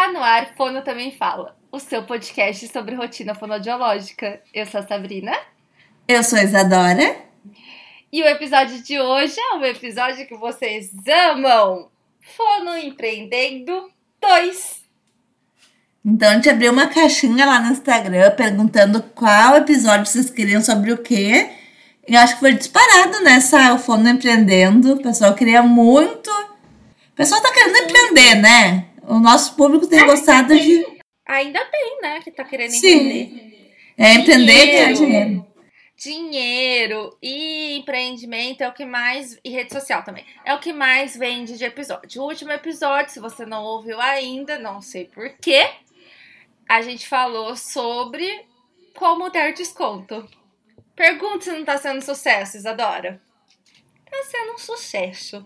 Está no ar, Fono Também Fala, o seu podcast sobre rotina fonodiológica. Eu sou a Sabrina. Eu sou a Isadora. E o episódio de hoje é um episódio que vocês amam. Fono Empreendendo 2. Então a gente abriu uma caixinha lá no Instagram perguntando qual episódio vocês queriam sobre o quê. E acho que foi disparado nessa o Fono Empreendendo. O pessoal queria muito. O pessoal tá querendo empreender, né? O nosso público tem gostado de. Ainda bem, né? Que tá querendo Sim. empreender. É empreender e ganhar Dinheiro. dinheiro. Dinheiro e empreendimento é o que mais. E rede social também. É o que mais vende de episódio. O último episódio, se você não ouviu ainda, não sei porquê, a gente falou sobre como ter desconto. Pergunta se não tá sendo sucesso, Isadora. Tá sendo um sucesso.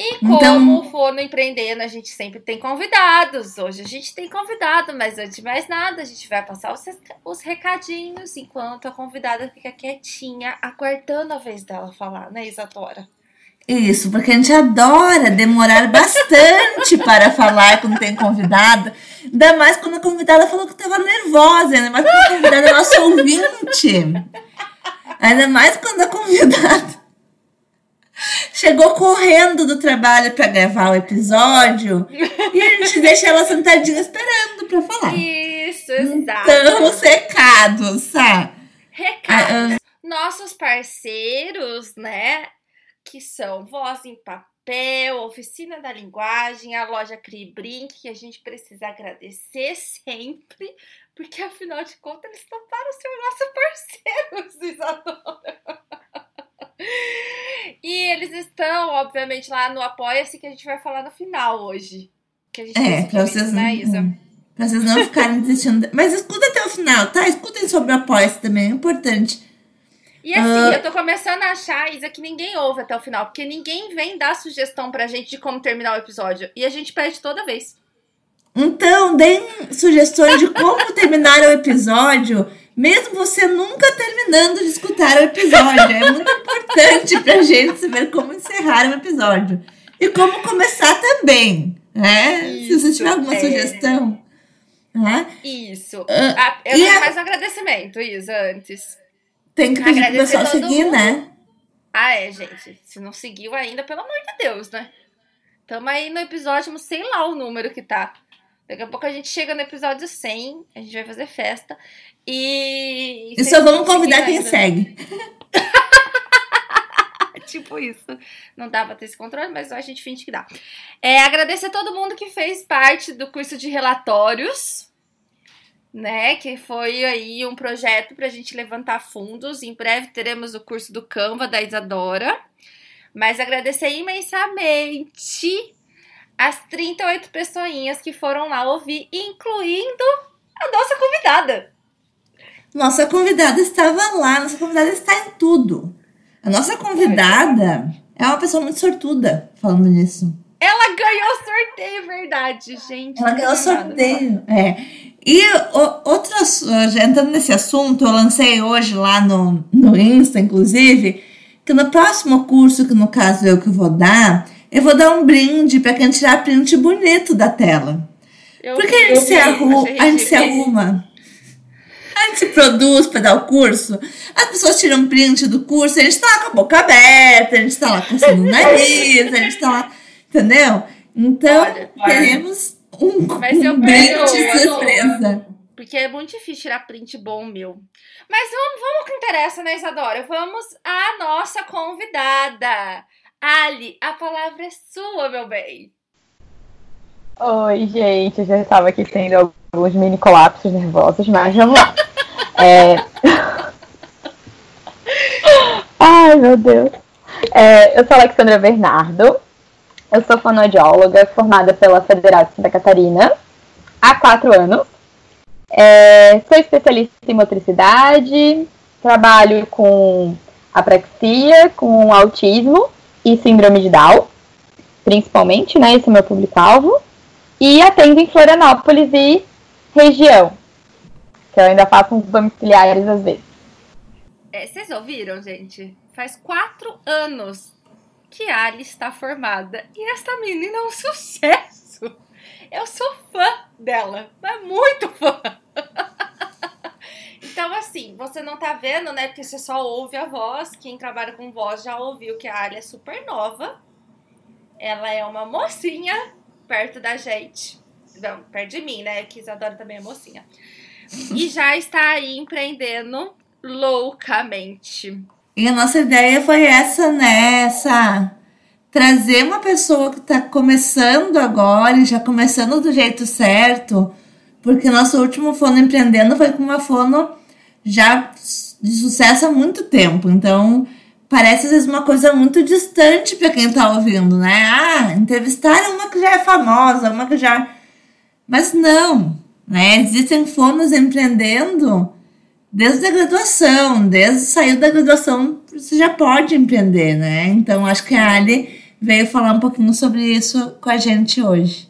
E como Então- for no empreendendo, a gente sempre tem convidados. Hoje a gente tem convidado, mas antes de mais nada, a gente vai passar os, os recadinhos enquanto a convidada fica quietinha, aguardando a vez dela falar, né, Isadora? Isso, porque a gente adora demorar bastante para falar quando tem convidada. Ainda mais quando a convidada falou que estava nervosa, ainda mais quando a convidada é nosso ouvinte. Ainda mais quando a convidada chegou correndo do trabalho para gravar o episódio e a gente deixa ela sentadinha esperando para falar. Isso, exato. Então, os recados, sabe? Recados. Nossos parceiros, né? Que são Voz em Papel, Oficina da Linguagem, a loja Cribrink, que a gente precisa agradecer sempre, porque afinal de contas eles toparam ser nossos parceiros, Isadora. E eles estão, obviamente, lá no Apoia-se, que a gente vai falar no final hoje. Que a gente É, pra vocês, né, Isa? não, pra vocês não ficarem desistindo. Mas escuta até o final, tá? Escutem sobre o apoio também, é importante. E assim, Ah. eu tô começando a achar, Isa, que ninguém ouve até o final, porque ninguém vem dar sugestão pra gente de como terminar o episódio. E a gente perde toda vez. Então, deem sugestões de como terminar o episódio, mesmo você nunca terminando de escutar o episódio. É muito importante pra gente saber como encerrar um episódio. E como começar também, né? Se você Isso, tiver alguma é. sugestão. Né? Isso. Ah, Ah, eu e a- mais um agradecimento, Isa, antes. Tem que pedir pro pessoal seguir, mundo. né? Ah, é, gente. Se não seguiu ainda, pelo amor de Deus, né? Tamo aí no episódio, sei lá o número que tá. Daqui a pouco a gente chega no episódio 100, a gente vai fazer festa. E. E só vamos convidar quem ainda, né? segue. tipo isso. Não dá pra ter esse controle, mas a gente finge que dá. É, agradecer todo mundo que fez parte do curso de relatórios, né? Que foi aí um projeto pra gente levantar fundos. Em breve teremos o curso do Canva da Isadora. Mas agradecer imensamente as 38 pessoinhas que foram lá ouvir, incluindo a nossa convidada. Nossa convidada estava lá, nossa convidada está em tudo. A nossa convidada é uma pessoa muito sortuda, falando nisso. Ela ganhou sorteio, verdade, gente. Ela ganhou sorteio. É. E o, outro, ass- já entrando nesse assunto, eu lancei hoje lá no, no Insta, inclusive, que no próximo curso, que no caso eu que vou dar, eu vou dar um brinde para quem tirar print bonito da tela. Eu Porque a gente, se, arru a gente se arruma. A gente se produz para dar o curso. As pessoas tiram print do curso, a gente tá lá com a boca aberta, a gente tá lá coçando o nariz, a gente tá lá. Entendeu? Então, Olha, olha. teremos um, Vai ser um brinde prêmio, surpresa. Porque é muito difícil tirar print bom meu. Mas vamos, vamos ao que interessa, né, Isadora? Vamos à nossa convidada. Ali, a palavra é sua, meu bem. Oi, gente, eu já estava aqui tendo alguns mini colapsos nervosos, mas vamos lá. É... Ai, meu Deus. É, eu sou Alexandra Bernardo, eu sou fonoaudióloga formada pela Federal de Santa Catarina há quatro anos. É, sou especialista em motricidade, trabalho com apraxia, com autismo e síndrome de Down, principalmente, né? Esse é meu público-alvo. E atendo em Florianópolis e região. Que eu ainda faço uns domiciliares às vezes. É, vocês ouviram, gente? Faz quatro anos que a Ali está formada. E essa menina é um sucesso. Eu sou fã dela. É muito fã. Então, assim, você não tá vendo, né? Porque você só ouve a voz. Quem trabalha com voz já ouviu que a área é super nova. Ela é uma mocinha perto da gente. Não, perto de mim, né? Que Isadora também é mocinha. E já está aí empreendendo loucamente. E a nossa ideia foi essa, né? Essa trazer uma pessoa que está começando agora e já começando do jeito certo, porque nosso último fono empreendendo foi com uma fono já de sucesso há muito tempo. Então, parece às vezes uma coisa muito distante para quem está ouvindo, né? Ah, entrevistar uma que já é famosa, uma que já. Mas não, né? Existem fonos empreendendo desde a graduação, desde sair da graduação, você já pode empreender, né? Então, acho que a Ali veio falar um pouquinho sobre isso com a gente hoje.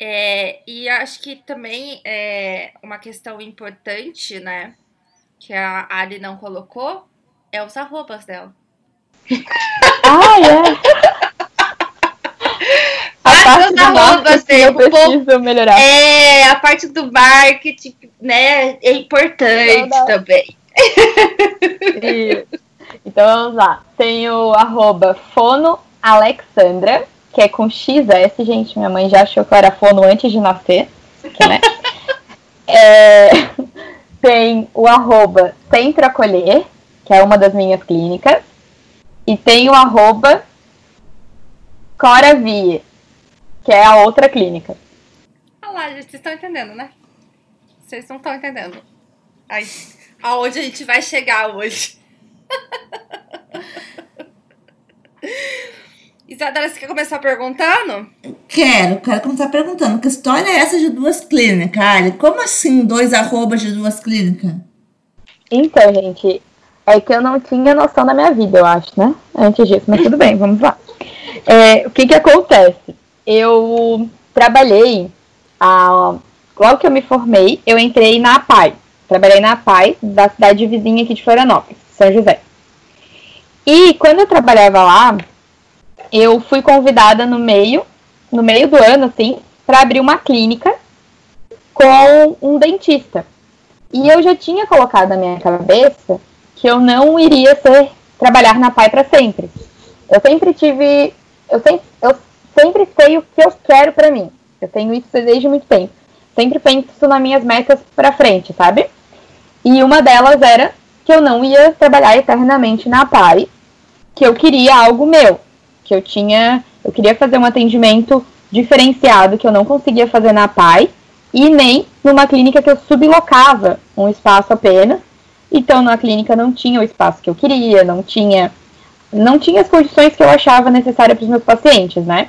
É, e acho que também é uma questão importante, né? Que a Ali não colocou, é os arrobas dela. Ah, é? A parte do arrobas eu preciso melhorar. É, a parte do marketing, né, é importante também. Isso. Então vamos lá. Tem o arroba fono Alexandra, que é com XS, gente. Minha mãe já achou que eu era fono antes de nascer. que, né? É, tem o arroba Centro Acolher, que é uma das minhas clínicas. E tem o arroba Coravie, que é a outra clínica. Olha lá, gente, vocês estão entendendo, né? Vocês não estão entendendo. Aí, aonde a gente vai chegar hoje. Isadora, você quer começar perguntando? Quero, quero começar perguntando, que história é essa de duas clínicas, Ali? Como assim dois arrobas de duas clínicas? Então, gente, é que eu não tinha noção da minha vida, eu acho, né? Antes disso, mas tudo bem, vamos lá. É, o que que acontece? Eu trabalhei, a, logo que eu me formei, eu entrei na APAI. Trabalhei na APAI, da cidade vizinha aqui de Florianópolis, São José. E quando eu trabalhava lá, eu fui convidada no meio, no meio do ano, assim, para abrir uma clínica com um dentista. E eu já tinha colocado na minha cabeça que eu não iria ser trabalhar na PAI para sempre. Eu sempre tive, eu sempre, eu sempre sei o que eu quero para mim. Eu tenho isso desde muito tempo. Sempre penso nas minhas metas para frente, sabe? E uma delas era que eu não ia trabalhar eternamente na PAI, que eu queria algo meu, que eu tinha, eu queria fazer um atendimento diferenciado que eu não conseguia fazer na PAI e nem numa clínica que eu sublocava um espaço apenas. Então, na clínica não tinha o espaço que eu queria, não tinha, não tinha as condições que eu achava necessárias para os meus pacientes, né?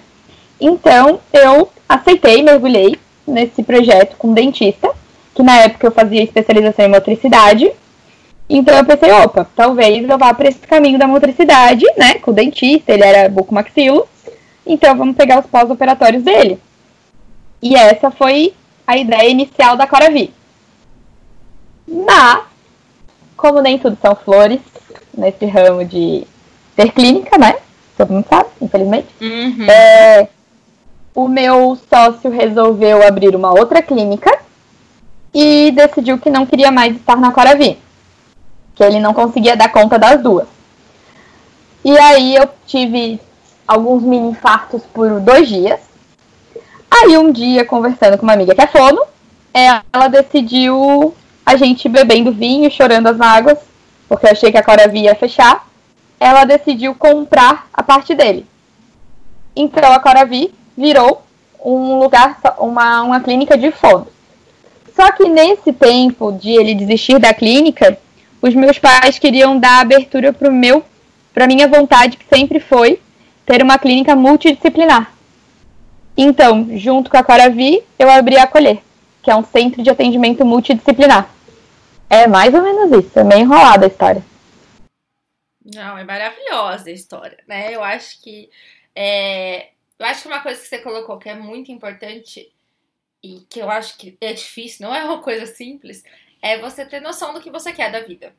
Então, eu aceitei, mergulhei nesse projeto com um dentista, que na época eu fazia especialização em motricidade. Então, eu pensei, opa, talvez eu vá para esse caminho da motricidade, né? Com o dentista, ele era bucomaxilo. Então, vamos pegar os pós-operatórios dele. E essa foi a ideia inicial da Coravi. Mas, como nem tudo são flores, nesse ramo de ter clínica, né? Todo mundo sabe, infelizmente. Uhum. É, o meu sócio resolveu abrir uma outra clínica e decidiu que não queria mais estar na Coravi. Que ele não conseguia dar conta das duas. E aí eu tive alguns mini infartos por dois dias. Aí um dia, conversando com uma amiga que é fono, ela decidiu a gente bebendo vinho, chorando as mágoas, porque eu achei que a Coravi ia fechar. Ela decidiu comprar a parte dele. Então a Coravi virou um lugar, uma, uma clínica de fono. Só que nesse tempo de ele desistir da clínica, os meus pais queriam dar abertura para meu, para minha vontade que sempre foi ter uma clínica multidisciplinar. Então, junto com a Coravi, eu abri a Acolher, que é um centro de atendimento multidisciplinar. É mais ou menos isso, é meio enrolada a história. Não, é maravilhosa a história, né? Eu acho que é, eu acho que uma coisa que você colocou que é muito importante e que eu acho que é difícil, não é uma coisa simples, é você ter noção do que você quer da vida.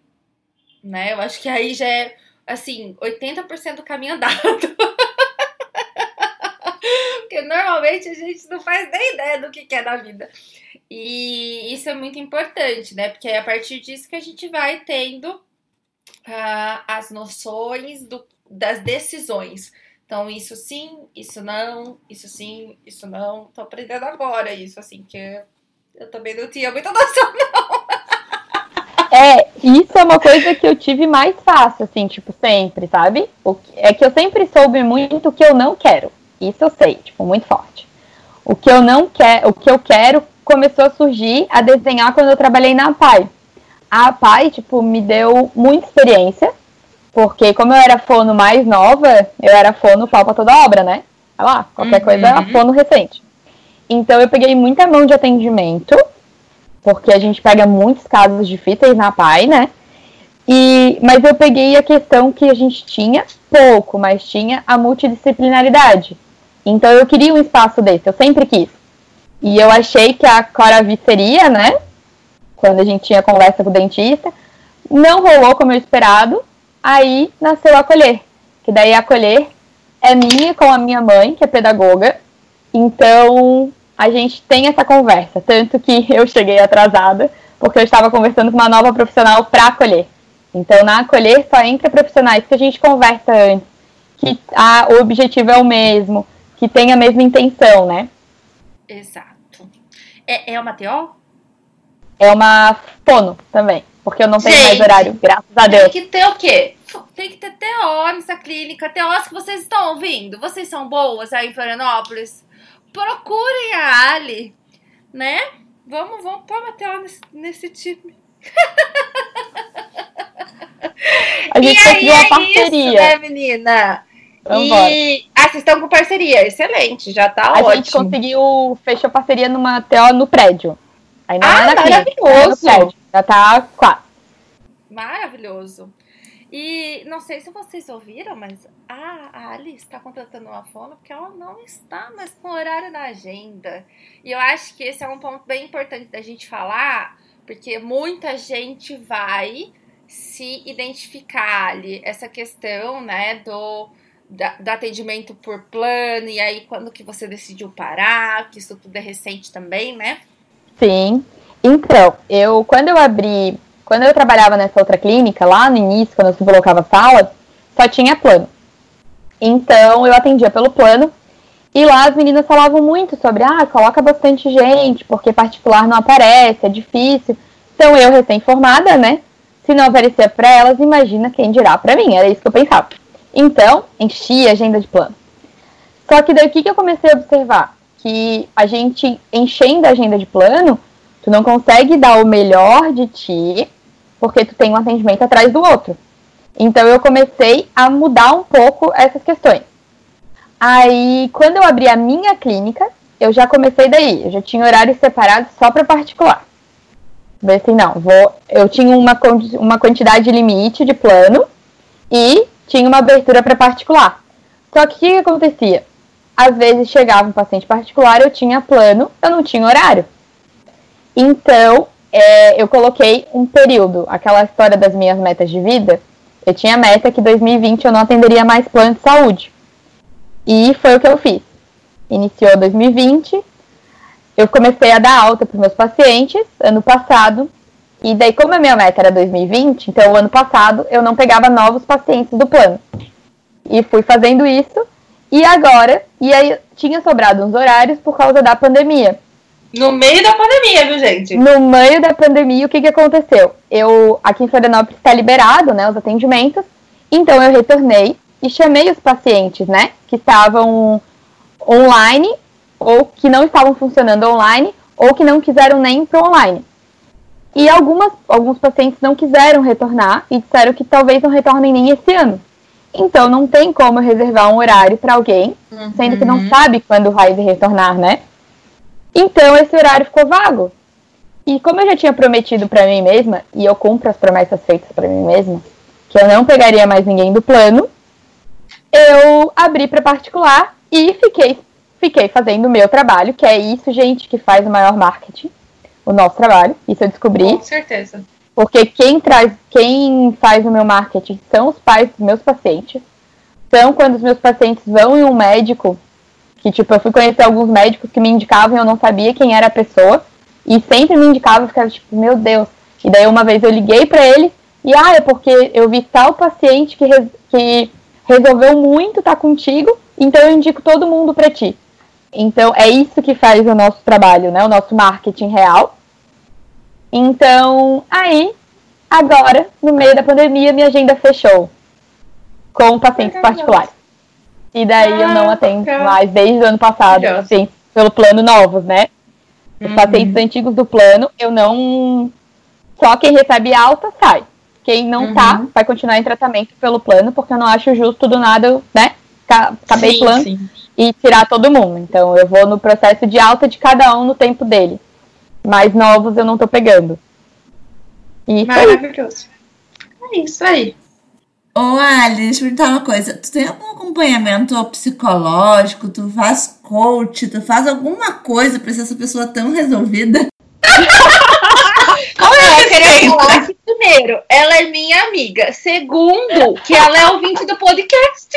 Né? Eu acho que aí já é assim, 80% do caminho andado. porque normalmente a gente não faz nem ideia do que é da vida. E isso é muito importante, né? Porque é a partir disso que a gente vai tendo uh, as noções do, das decisões. Então, isso sim, isso não, isso sim, isso não. Tô aprendendo agora isso, assim, que eu também não tinha muita noção, não. É, isso é uma coisa que eu tive mais fácil, assim, tipo, sempre, sabe? O que, é que eu sempre soube muito o que eu não quero. Isso eu sei, tipo, muito forte. O que eu não quero, o que eu quero começou a surgir a desenhar quando eu trabalhei na PAI. A PAI, tipo, me deu muita experiência, porque como eu era fono mais nova, eu era fono pau pra toda obra, né? Olha lá, qualquer uhum. coisa, fono recente. Então eu peguei muita mão de atendimento, porque a gente pega muitos casos difíceis na PAI, né? E, mas eu peguei a questão que a gente tinha pouco, mas tinha a multidisciplinaridade. Então eu queria um espaço desse, eu sempre quis. E eu achei que a Coravi seria, né? Quando a gente tinha conversa com o dentista. Não rolou como eu esperado. Aí nasceu a Acolher. Que daí a Acolher é minha com a minha mãe, que é pedagoga. Então a gente tem essa conversa. Tanto que eu cheguei atrasada, porque eu estava conversando com uma nova profissional para acolher. Então na acolher só entra profissionais que a gente conversa antes, que a, o objetivo é o mesmo, que tem a mesma intenção, né? Exato. É, é uma TO? É uma fono também. Porque eu não tenho Gente, mais horário, graças a Deus. Tem que ter o quê? Tem que ter TO nessa clínica. TOs que vocês estão ouvindo. Vocês são boas aí em Florianópolis? Procurem a Ali, né? Vamos, vamos pôr uma TO nesse, nesse time. A gente conseguiu uma parceria. Isso, né, menina? E ah, vocês estão com parceria, excelente, já tá a ótimo. A gente conseguiu, fechou parceria numa TO no prédio. Aí não ah, é na maravilhoso. Clínica, já tá quase. Maravilhoso. E não sei se vocês ouviram, mas a Alice está contratando uma fono porque ela não está mais com horário na agenda. E eu acho que esse é um ponto bem importante da gente falar, porque muita gente vai se identificar ali, essa questão, né, do da, do atendimento por plano, e aí quando que você decidiu parar, que isso tudo é recente também, né? Sim. Então, eu quando eu abri, quando eu trabalhava nessa outra clínica, lá no início, quando eu se colocava sala, só tinha plano. Então eu atendia pelo plano e lá as meninas falavam muito sobre, ah, coloca bastante gente, porque particular não aparece, é difícil. Então eu, recém-formada, né? Se não aparecer para elas, imagina quem dirá para mim. Era isso que eu pensava. Então, enchi a agenda de plano. Só que daí o que eu comecei a observar? Que a gente enchendo a agenda de plano, tu não consegue dar o melhor de ti, porque tu tem um atendimento atrás do outro. Então eu comecei a mudar um pouco essas questões. Aí, quando eu abri a minha clínica, eu já comecei daí. Eu já tinha horários separados só para particular. Falei assim, não, vou. Eu tinha uma, uma quantidade limite de plano e tinha uma abertura para particular. Só que o que, que acontecia? Às vezes chegava um paciente particular, eu tinha plano, eu não tinha horário. Então, é, eu coloquei um período, aquela história das minhas metas de vida. Eu tinha meta que 2020 eu não atenderia mais plano de saúde. E foi o que eu fiz. Iniciou 2020, eu comecei a dar alta para os meus pacientes ano passado. E daí, como a minha meta era 2020, então o ano passado eu não pegava novos pacientes do plano. E fui fazendo isso. E agora, e aí tinha sobrado uns horários por causa da pandemia. No meio da pandemia, viu, gente? No meio da pandemia, o que, que aconteceu? Eu, aqui em Florianópolis está liberado, né, os atendimentos. Então eu retornei e chamei os pacientes, né, que estavam online ou que não estavam funcionando online ou que não quiseram nem ir para online. E algumas, alguns pacientes não quiseram retornar e disseram que talvez não retornem nem esse ano. Então não tem como reservar um horário para alguém, uhum. sendo que não uhum. sabe quando vai retornar, né? Então esse horário ficou vago. E como eu já tinha prometido para mim mesma, e eu cumpro as promessas feitas para mim mesma, que eu não pegaria mais ninguém do plano, eu abri para particular e fiquei fiquei fazendo o meu trabalho, que é isso, gente, que faz o maior marketing o nosso trabalho. Isso eu descobri. Com certeza. Porque quem traz, quem faz o meu marketing são os pais dos meus pacientes. São quando os meus pacientes vão em um médico Que, tipo, eu fui conhecer alguns médicos que me indicavam e eu não sabia quem era a pessoa. E sempre me indicavam, eu ficava tipo, meu Deus. E daí uma vez eu liguei para ele e, ah, é porque eu vi tal paciente que, res que resolveu muito estar tá contigo, então eu indico todo mundo para ti. Então é isso que faz o nosso trabalho, né? O nosso marketing real. Então, aí, agora, no meio da pandemia, minha agenda fechou com pacientes particulares. E daí ah, eu não ah, atendo mais desde o ano passado, assim, pelo plano novos, né? Os uhum. pacientes antigos do plano, eu não. Só quem recebe alta sai. Quem não uhum. tá, vai continuar em tratamento pelo plano, porque eu não acho justo do nada, né? Acabei sim, plano sim. e tirar todo mundo. Então eu vou no processo de alta de cada um no tempo dele. Mais novos eu não tô pegando. E Maravilhoso. É isso aí. Ô, Ali, deixa eu perguntar uma coisa. Tu tem algum acompanhamento psicológico? Tu faz coach? Tu faz alguma coisa pra ser essa pessoa tão resolvida? Como é, eu queria falar que, primeiro, ela é minha amiga. Segundo, que ela é ouvinte do podcast.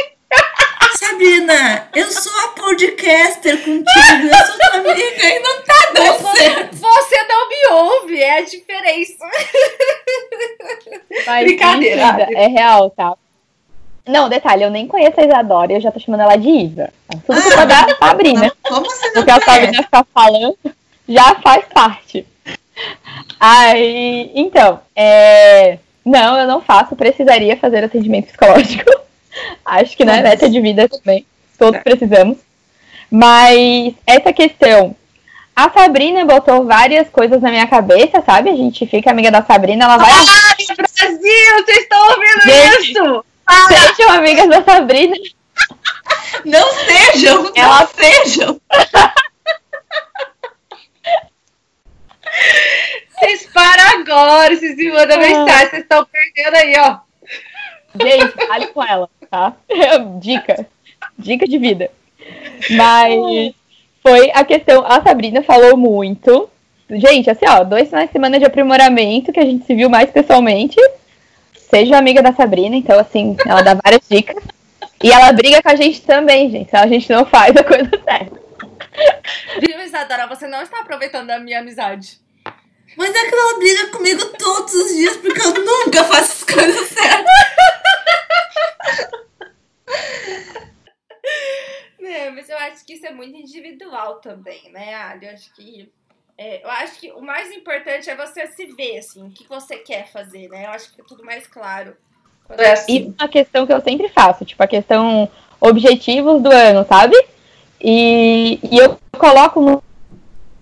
Sabrina, eu sou a podcaster contigo, eu sou tua amiga e não tá dando você, certo. Você não me ouve, é a diferença. Mas, Brincadeira. é real, tá? Não, detalhe, eu nem conheço a Isadora e eu já tô chamando ela de Isa. Tudo ah, culpa da Sabrina. Como você não Porque a Sabrina está falando já faz parte. Aí, então, é... não, eu não faço, precisaria fazer atendimento psicológico. Acho que, né, meta de vida também. Todos é. precisamos. Mas essa questão. A Sabrina botou várias coisas na minha cabeça, sabe? A gente fica amiga da Sabrina, ela vai. Ah, Brasil, vocês estão ouvindo gente, isso? Ah. Sejam amigas da Sabrina. Não sejam, ela... não sejam. Vocês param agora, vocês me mandam ah. mensagem, vocês estão perdendo aí, ó. Gente, fale com ela, tá? Dica. Dica de vida. Mas foi a questão. A Sabrina falou muito. Gente, assim, ó, dois finais de semana de aprimoramento que a gente se viu mais pessoalmente. Seja amiga da Sabrina, então, assim, ela dá várias dicas. E ela briga com a gente também, gente. Se a gente não faz a coisa certa. Viu, Isadora? Você não está aproveitando a minha amizade. Mas é que ela briga comigo todos os dias porque eu nunca faço as coisas certas. Não, mas eu acho que isso é muito individual também, né, Ali? Eu acho que. É, eu acho que o mais importante é você se ver, assim, o que você quer fazer, né? Eu acho que fica tudo mais claro. É assim. E uma questão que eu sempre faço, tipo, a questão objetivos do ano, sabe? E, e eu coloco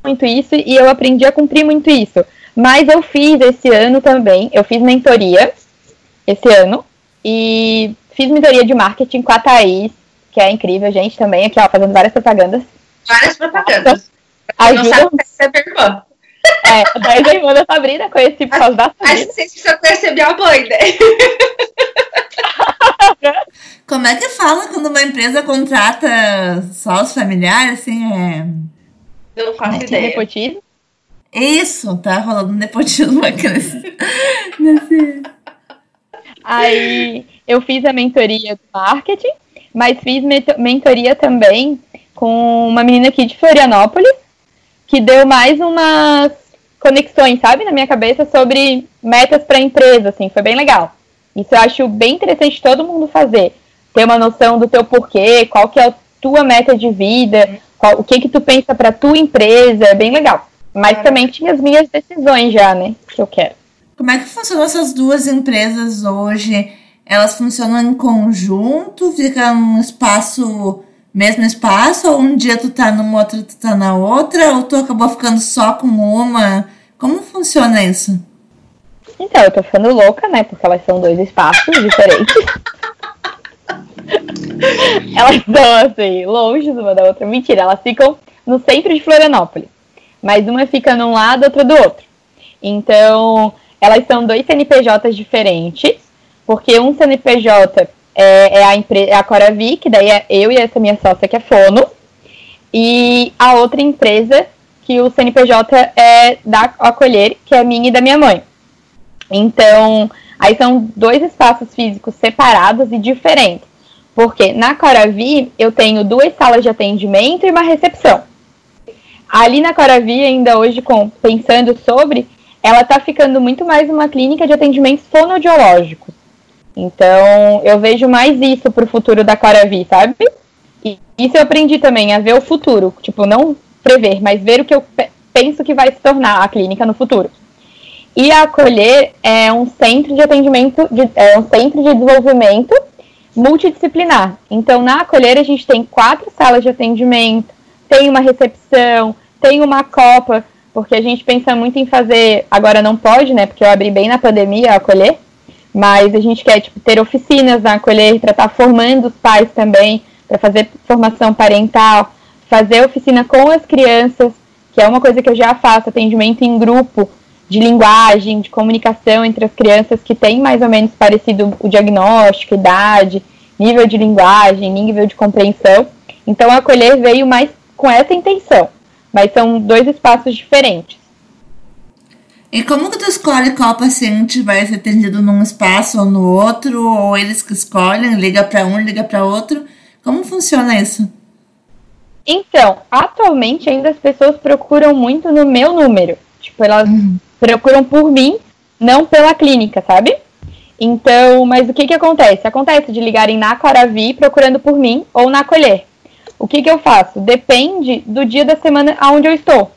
muito isso e eu aprendi a cumprir muito isso. Mas eu fiz esse ano também, eu fiz mentoria esse ano e fiz mentoria de marketing com a Thaís, que é incrível, gente, também, aqui, ó, fazendo várias propagandas. Várias propagandas. Ajuda. Não sabe é irmã. É, a Thaís é irmã da Sabrina, conheci por causa da Sabrina. Acho que vocês precisam conhecer minha mãe, né? Como é que fala quando uma empresa contrata só os familiares, assim, é... Eu não faço é, ideia. Nepotismo? Isso, tá rolando nepotismo aqui nesse, nesse... Aí eu fiz a mentoria do marketing, mas fiz mentoria também com uma menina aqui de Florianópolis, que deu mais umas conexões, sabe, na minha cabeça sobre metas para empresa, assim, foi bem legal. Isso eu acho bem interessante todo mundo fazer, ter uma noção do teu porquê, qual que é a tua meta de vida, qual, o que que tu pensa para tua empresa, é bem legal. Mas também tinha as minhas decisões já, né, que eu quero. Como é que funcionam essas duas empresas hoje? Elas funcionam em conjunto? Fica um espaço, mesmo espaço? Ou um dia tu tá numa outra, tu tá na outra? Ou tu acabou ficando só com uma? Como funciona isso? Então, eu tô ficando louca, né? Porque elas são dois espaços diferentes. elas estão assim, longe uma da outra. Mentira, elas ficam no centro de Florianópolis. Mas uma fica num lado, outra do outro. Então, elas são dois CNPJs diferentes, porque um CNPJ é, é a, empresa, é a Coravi, que daí é eu e essa minha sócia que é Fono, e a outra empresa que o CNPJ é da Acolher, que é minha e da minha mãe. Então, aí são dois espaços físicos separados e diferentes. Porque na Coravi eu tenho duas salas de atendimento e uma recepção. Ali na Coravi, ainda hoje, com, pensando sobre, ela está ficando muito mais uma clínica de atendimento fonoaudiológico. Então, eu vejo mais isso para o futuro da Coravi, sabe? E isso eu aprendi também, a ver o futuro. Tipo, não prever, mas ver o que eu penso que vai se tornar a clínica no futuro. E a Acolher é um centro de atendimento, de, é um centro de desenvolvimento multidisciplinar. Então, na Acolher, a gente tem quatro salas de atendimento, tem uma recepção, tem uma copa, porque a gente pensa muito em fazer, agora não pode, né, porque eu abri bem na pandemia a Acolher, mas a gente quer tipo, ter oficinas na Acolher para estar tá formando os pais também, para fazer formação parental, fazer oficina com as crianças, que é uma coisa que eu já faço, atendimento em grupo, de linguagem, de comunicação entre as crianças que têm mais ou menos parecido o diagnóstico, idade, nível de linguagem, nível de compreensão. Então, acolher veio mais com essa intenção, mas são dois espaços diferentes. E como que tu escolhe qual paciente vai ser atendido num espaço ou no outro, ou eles que escolhem, liga para um, liga para outro? Como funciona isso? Então, atualmente ainda as pessoas procuram muito no meu número. Tipo, elas uhum procuram por mim, não pela clínica, sabe? Então, mas o que que acontece? Acontece de ligarem na Coravi procurando por mim ou na Colher. O que que eu faço? Depende do dia da semana aonde eu estou.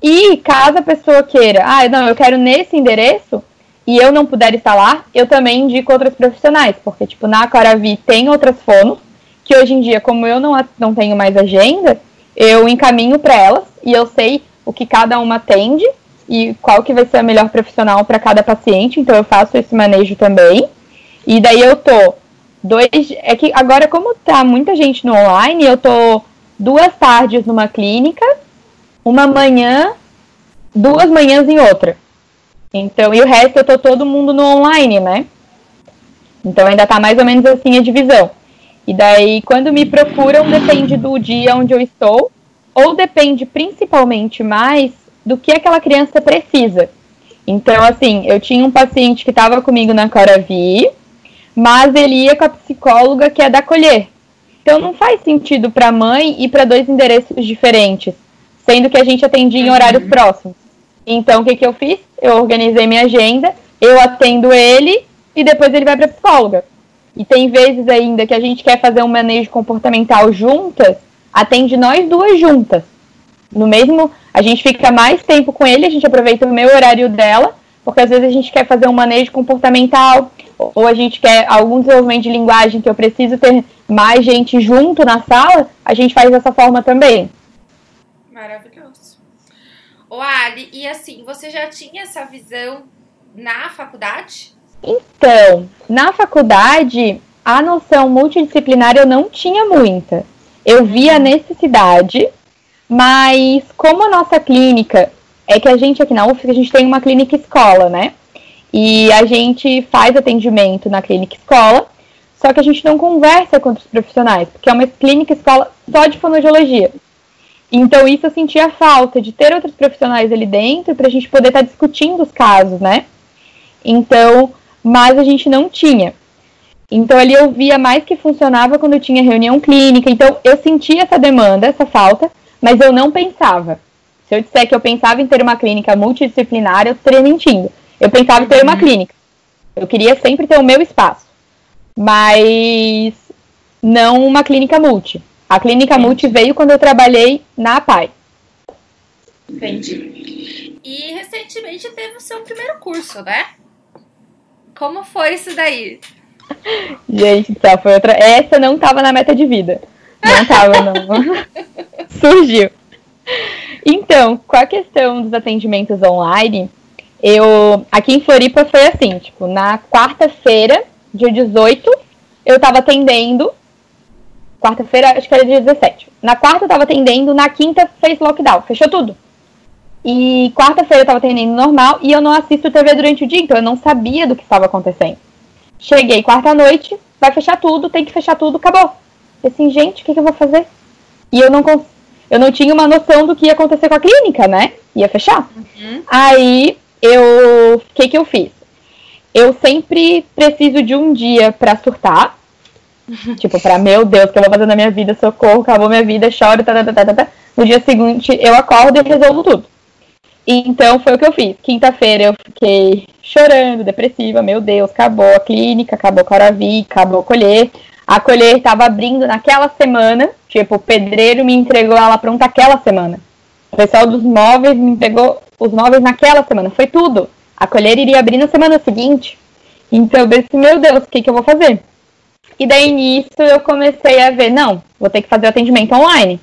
E caso a pessoa queira, ah, não, eu quero nesse endereço e eu não puder estar lá, eu também indico outros profissionais, porque tipo, na Coravi tem outras fonos que hoje em dia, como eu não, não tenho mais agenda, eu encaminho para elas e eu sei o que cada uma atende e qual que vai ser a melhor profissional para cada paciente, então eu faço esse manejo também. E daí eu tô dois, é que agora como tá muita gente no online, eu tô duas tardes numa clínica, uma manhã, duas manhãs em outra. Então, e o resto eu tô todo mundo no online, né? Então ainda tá mais ou menos assim a divisão. E daí, quando me procuram, depende do dia onde eu estou, ou depende principalmente mais do que aquela criança precisa. Então, assim, eu tinha um paciente que estava comigo na Coravi, mas ele ia com a psicóloga que é da Colher. Então, não faz sentido para a mãe ir para dois endereços diferentes, sendo que a gente atendia em horários uhum. próximos. Então, o que, que eu fiz? Eu organizei minha agenda, eu atendo ele e depois ele vai para psicóloga. E tem vezes ainda que a gente quer fazer um manejo comportamental juntas, atende nós duas juntas. No mesmo, a gente fica mais tempo com ele, a gente aproveita o meu horário dela, porque às vezes a gente quer fazer um manejo comportamental, ou a gente quer algum desenvolvimento de linguagem que eu preciso ter mais gente junto na sala, a gente faz dessa forma também. Maravilhoso. O Ali, e assim, você já tinha essa visão na faculdade? Então, na faculdade, a noção multidisciplinar eu não tinha muita. Eu via a necessidade, mas como a nossa clínica é que a gente aqui na UF, a gente tem uma clínica escola, né? E a gente faz atendimento na clínica escola, só que a gente não conversa com outros profissionais, porque é uma clínica escola só de fonoaudiologia. Então isso eu sentia falta de ter outros profissionais ali dentro para a gente poder estar tá discutindo os casos, né? Então, mas a gente não tinha. Então ali eu via mais que funcionava quando tinha reunião clínica. Então eu sentia essa demanda, essa falta, mas eu não pensava. Se eu disser que eu pensava em ter uma clínica multidisciplinar, eu estaria mentindo. Eu pensava em ter uma uhum. clínica. Eu queria sempre ter o meu espaço. Mas não uma clínica multi. A clínica Entendi. multi veio quando eu trabalhei na APAI. Entendi. E recentemente teve o seu primeiro curso, né? Como foi isso daí? Gente, foi outra. Essa não estava na meta de vida. Não tava, não. Surgiu. Então, com a questão dos atendimentos online, eu. Aqui em Floripa foi assim, tipo, na quarta-feira, dia 18, eu tava atendendo. Quarta-feira, acho que era dia 17. Na quarta eu tava atendendo, na quinta fez lockdown, fechou tudo. E quarta-feira eu tava atendendo normal e eu não assisto TV durante o dia, então eu não sabia do que estava acontecendo. Cheguei quarta-noite, vai fechar tudo, tem que fechar tudo, acabou assim, gente, o que, que, eu vou fazer? E eu não, eu não tinha uma noção do que ia acontecer com a clínica, né? Ia fechar. Uhum. Aí eu. O que, que eu fiz? Eu sempre preciso de um dia para surtar. tipo, pra meu Deus, o que eu vou fazer na minha vida, socorro, acabou minha vida, choro, tá, tá, tá, tá, tá. No dia seguinte, eu acordo e resolvo tudo. Então foi o que eu fiz. Quinta-feira eu fiquei chorando, depressiva, meu Deus, acabou a clínica, acabou a Coravi, acabou a colher. A colher estava abrindo naquela semana, tipo, o pedreiro me entregou ela pronta aquela semana. O pessoal dos móveis me entregou os móveis naquela semana, foi tudo. A colher iria abrir na semana seguinte. Então eu pensei, meu Deus, o que, que eu vou fazer? E daí nisso eu comecei a ver, não, vou ter que fazer o atendimento online.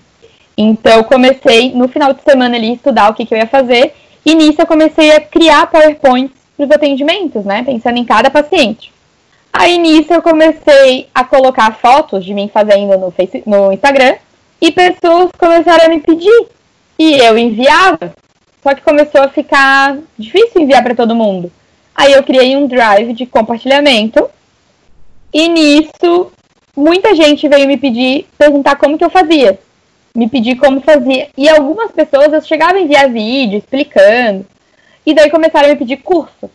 Então eu comecei no final de semana ali estudar o que, que eu ia fazer. E nisso eu comecei a criar PowerPoints para os atendimentos, né? Pensando em cada paciente. Aí nisso eu comecei a colocar fotos de mim fazendo no, face, no Instagram e pessoas começaram a me pedir. E eu enviava. Só que começou a ficar difícil enviar para todo mundo. Aí eu criei um drive de compartilhamento. E nisso, muita gente veio me pedir, perguntar como que eu fazia. Me pedir como fazia. E algumas pessoas eu chegava a enviar vídeo explicando. E daí começaram a me pedir curso.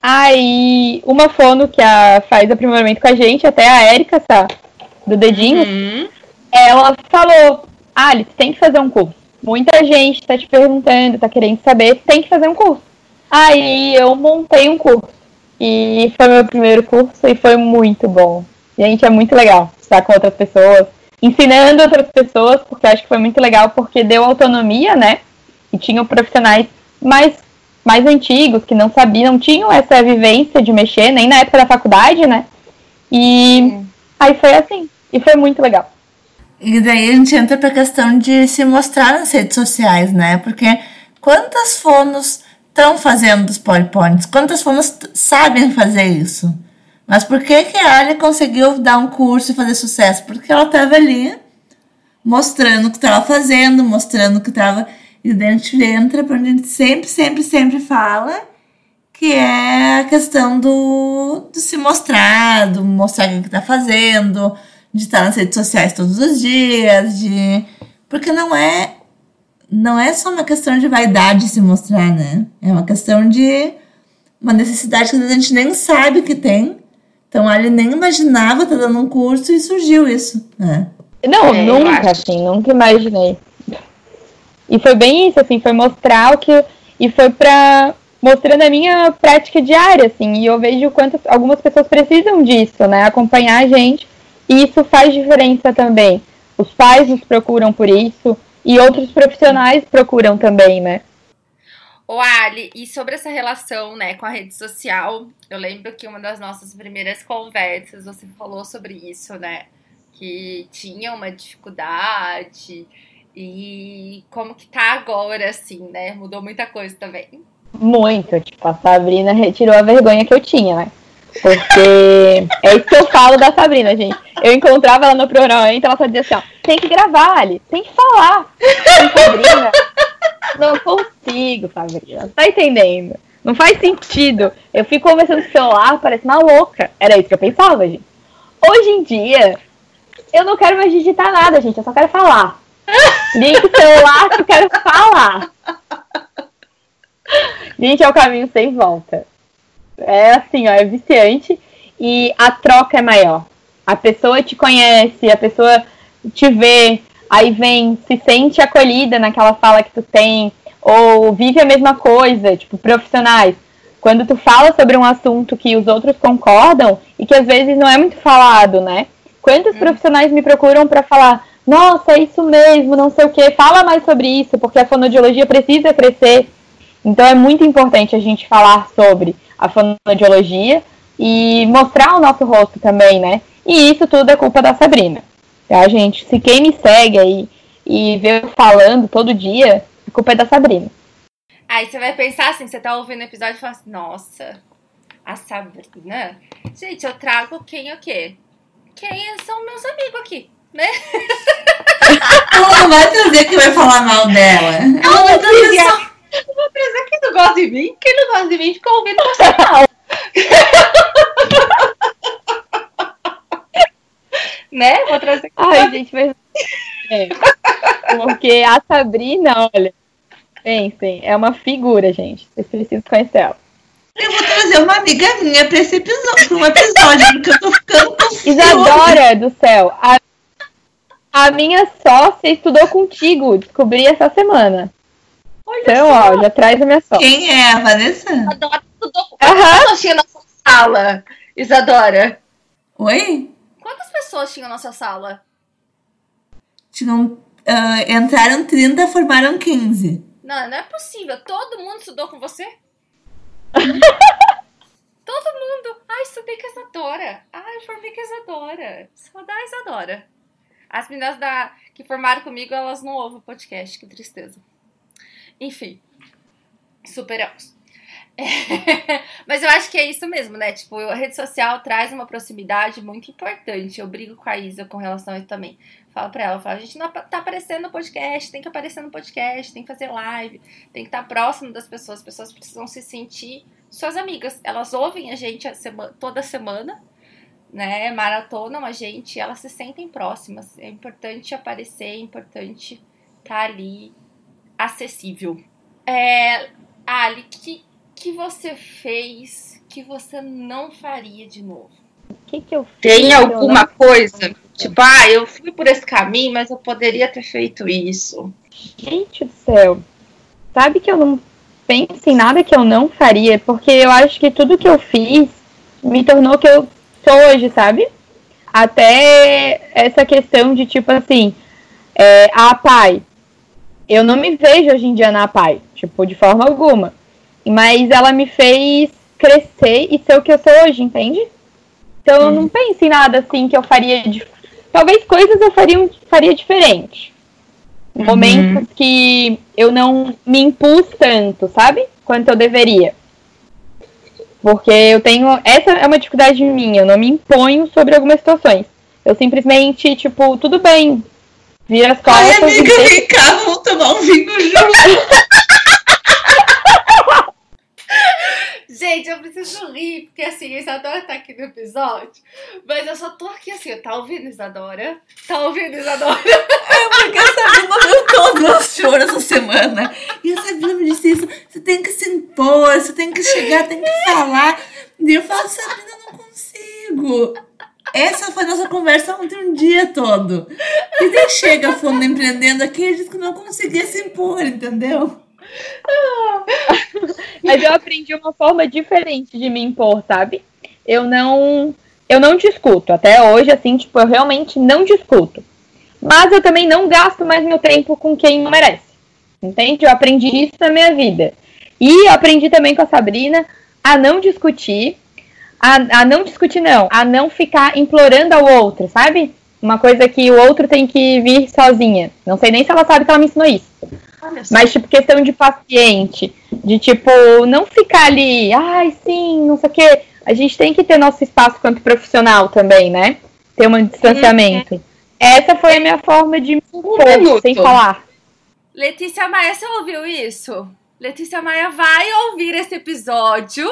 Aí, uma fono que a, faz aprimoramento com a gente, até a Érica, tá? Do dedinho, uhum. ela falou: Alice, tem que fazer um curso. Muita gente tá te perguntando, tá querendo saber, tem que fazer um curso. Aí eu montei um curso. E foi meu primeiro curso e foi muito bom. Gente, é muito legal estar com outras pessoas, ensinando outras pessoas, porque acho que foi muito legal, porque deu autonomia, né? E tinham profissionais mais, mais antigos que não sabiam, não tinham essa vivência de mexer, nem na época da faculdade, né? E aí foi assim. E foi muito legal. E daí a gente entra para a questão de se mostrar nas redes sociais, né? Porque quantas fonos estão fazendo os PowerPoints? Quantas fonos sabem fazer isso? Mas por que, que a Ali conseguiu dar um curso e fazer sucesso? Porque ela estava ali mostrando o que estava fazendo, mostrando o que estava. E daí a gente entra para a gente sempre, sempre, sempre fala, que é a questão do, do se mostrar, do mostrar o que está fazendo, de estar nas redes sociais todos os dias, de. Porque não é. Não é só uma questão de vaidade se mostrar, né? É uma questão de uma necessidade que a gente nem sabe que tem então ele nem imaginava estar dando um curso e surgiu isso, né? Não, é, nunca, assim, nunca imaginei. E foi bem isso, assim, foi mostrar o que. E foi pra. mostrando a minha prática diária, assim. E eu vejo quantas. Algumas pessoas precisam disso, né? Acompanhar a gente. E isso faz diferença também. Os pais nos procuram por isso. E outros profissionais procuram também, né? Ô, Ali, e sobre essa relação, né, com a rede social, eu lembro que uma das nossas primeiras conversas você falou sobre isso, né? Que tinha uma dificuldade e como que tá agora, assim, né? Mudou muita coisa também. Muito, tipo, a Sabrina retirou a vergonha que eu tinha, né? Porque é isso que eu falo da Sabrina, gente. Eu encontrava ela no programa, então ela só dizia assim, ó, tem que gravar, Ali, tem que falar. Sabrina, não consigo, Sabrina. Tá entendendo? Não faz sentido. Eu fico conversando no celular, parece uma louca. Era isso que eu pensava, gente. Hoje em dia, eu não quero mais digitar nada, gente. Eu só quero falar. Liga o celular que eu quero falar. Gente, é o caminho sem volta. É assim, ó, é viciante e a troca é maior. A pessoa te conhece, a pessoa te vê, aí vem, se sente acolhida naquela fala que tu tem, ou vive a mesma coisa, tipo, profissionais. Quando tu fala sobre um assunto que os outros concordam e que às vezes não é muito falado, né? Quantos hum. profissionais me procuram para falar, nossa, é isso mesmo, não sei o que, fala mais sobre isso, porque a fonodiologia precisa crescer. Então é muito importante a gente falar sobre a fonodiologia e mostrar o nosso rosto também, né? E isso tudo é culpa da Sabrina. Tá, gente? Se quem me segue aí e vê eu falando todo dia, a culpa é da Sabrina. Aí você vai pensar assim, você tá ouvindo o episódio e fala assim, nossa, a Sabrina? Gente, eu trago quem o quê? Quem são meus amigos aqui, né? Ela não vai trazer que vai falar mal dela. Ela vai trazer só... Eu vou trazer quem não gosta de mim, quem não gosta de mim fica ouvindo você mal. né? Vou trazer. Ai, gente, mas. É. Porque a Sabrina, olha. Pensem, é uma figura, gente. Vocês precisam conhecer ela. Eu vou trazer uma amiga minha pra esse episódio, pra um episódio, porque eu tô ficando com ciúme. Isadora do céu, a, a minha sócia estudou contigo, descobri essa semana. Então, ó, já traz a minha sócia. Quem é a Vanessa? Isadora estudou com Aham. quantas pessoas tinha na sua sala, Isadora? Oi? Quantas pessoas tinham na sua sala? Tinham, ah, entraram 30, formaram 15. Não, não é possível. Todo mundo estudou com você? Todo mundo. Ai, estudei com a Isadora. Ai, formei com a Isadora. Só da Isadora. As meninas da, que formaram comigo, elas não ouvem o podcast. Que tristeza. Enfim. Superamos. É, Mas eu acho que é isso mesmo, né? Tipo, a rede social traz uma proximidade muito importante. Eu brigo com a Isa com relação a isso também. Falo pra ela, falo, a gente não tá aparecendo no podcast, tem que aparecer no podcast, tem que fazer live, tem que estar próximo das pessoas. As pessoas precisam se sentir suas amigas. Elas ouvem a gente a sema- toda semana, né? Maratonam a gente, elas se sentem próximas. É importante aparecer, é importante estar ali acessível. É, Ali, que que você fez que você não faria de novo? O que, que eu fiz? Tem alguma não- coisa? Tipo, ah, eu fui por esse caminho, mas eu poderia ter feito isso. Gente do céu. Sabe que eu não penso em nada que eu não faria, porque eu acho que tudo que eu fiz me tornou o que eu sou hoje, sabe? Até essa questão de tipo assim, é, a pai. Eu não me vejo hoje em dia na pai, tipo, de forma alguma. Mas ela me fez crescer e ser o que eu sou hoje, entende? Então eu não penso em nada assim que eu faria de. Talvez coisas eu faria, faria diferente momentos que eu não me impus tanto, sabe? Quanto eu deveria. Porque eu tenho. Essa é uma dificuldade minha, eu não me imponho sobre algumas situações. Eu simplesmente, tipo, tudo bem. Vira as Ai, costas e amiga, deixa- vem cá, vamos tomar um vinho junto. Gente, eu preciso rir, porque assim, a Isadora tá aqui no episódio, mas eu só tô aqui assim, tá ouvindo, Isadora? Tá ouvindo, Isadora? Porque a Sabrina viu todo meu choro essa semana. E a Sabrina me disse isso. Você tem que se impor, você tem que chegar, tem que falar. E eu falo, Sabrina, eu não consigo. Essa foi a nossa conversa ontem um dia todo. E daí chega fundo empreendendo aqui e diz que não conseguia se impor, entendeu? Mas eu aprendi uma forma diferente de me impor, sabe? Eu não. Eu não discuto. Até hoje, assim, tipo, eu realmente não discuto. Mas eu também não gasto mais meu tempo com quem não merece. Entende? Eu aprendi isso na minha vida. E aprendi também com a Sabrina a não discutir. A, a não discutir, não. A não ficar implorando ao outro, sabe? Uma coisa que o outro tem que vir sozinha. Não sei nem se ela sabe que ela me ensinou isso. Mas, tipo, questão de paciente. De, tipo, não ficar ali, ai, sim, não sei o quê. A gente tem que ter nosso espaço quanto profissional também, né? Ter um distanciamento. Essa foi a minha forma de me impor, sem falar. Letícia Maia, você ouviu isso? Letícia Maia vai ouvir esse episódio.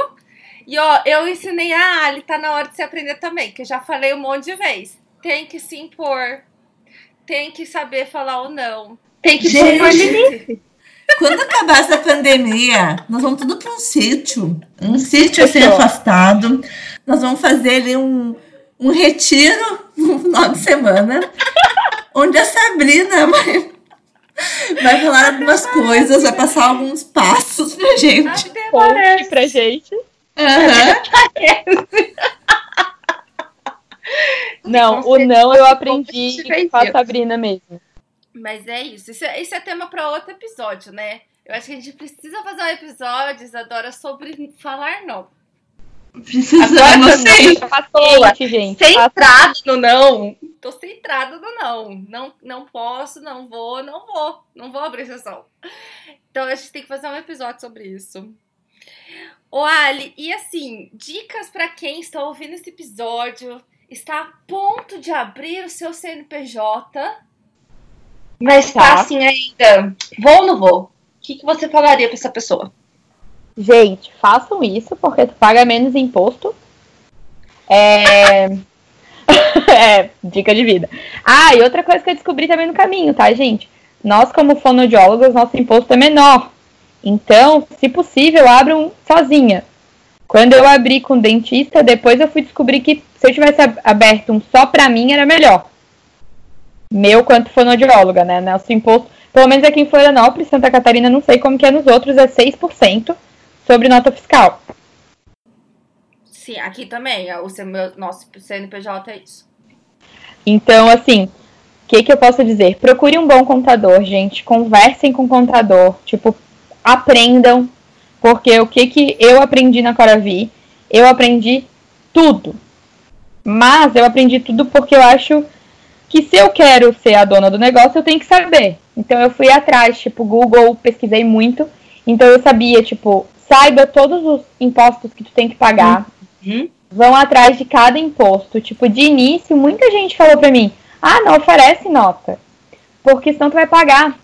E ó, eu ensinei a Ali, tá na hora de você aprender também, que eu já falei um monte de vezes. Tem que se impor. Tem que saber falar ou não. Tem que Gente. impor limite. Quando acabar essa pandemia, nós vamos tudo para um sítio. Um sítio assim afastado. Nós vamos fazer ali um, um retiro no final de semana. onde a Sabrina vai, vai falar algumas coisas, vai passar alguns passos pra gente. Até Conte parece. pra gente. Não, o não eu aprendi com a Sabrina mesmo. Mas é isso. Isso é, isso é tema para outro episódio, né? Eu acho que a gente precisa fazer um episódio, Isadora, sobre falar não. Precisamos Agora sim. Paciente, gente. Centrado no não. Tô centrado no não. Não, não posso, não vou, não vou. Não vou abrir exceção. Então a gente tem que fazer um episódio sobre isso. Ô, Ali, e assim, dicas pra quem está ouvindo esse episódio, está a ponto de abrir o seu CNPJ, mas tá, Tá. assim ainda. Vou ou não vou? O que, que você falaria pra essa pessoa? Gente, façam isso porque tu paga menos imposto. É... é, dica de vida. Ah, e outra coisa que eu descobri também no caminho, tá, gente? Nós, como fonoaudiólogos, nosso imposto é menor. Então, se possível, abram sozinha. Quando eu abri com dentista, depois eu fui descobrir que se eu tivesse aberto um só pra mim, era melhor. Meu quanto fonoaudióloga, né? Nosso imposto, pelo menos aqui em Florianópolis, Santa Catarina, não sei como que é nos outros, é 6% sobre nota fiscal. Sim, aqui também, é o meu, nosso CNPJ é isso. Então, assim, o que, que eu posso dizer? Procure um bom contador, gente. Conversem com o contador. Tipo, aprendam. Porque o que, que eu aprendi na Coravi? Eu aprendi tudo. Mas eu aprendi tudo porque eu acho que se eu quero ser a dona do negócio, eu tenho que saber. Então eu fui atrás, tipo, Google, pesquisei muito. Então eu sabia, tipo, saiba todos os impostos que tu tem que pagar. Uhum. Vão atrás de cada imposto. Tipo, de início, muita gente falou pra mim: ah, não oferece nota. Porque senão tu vai pagar.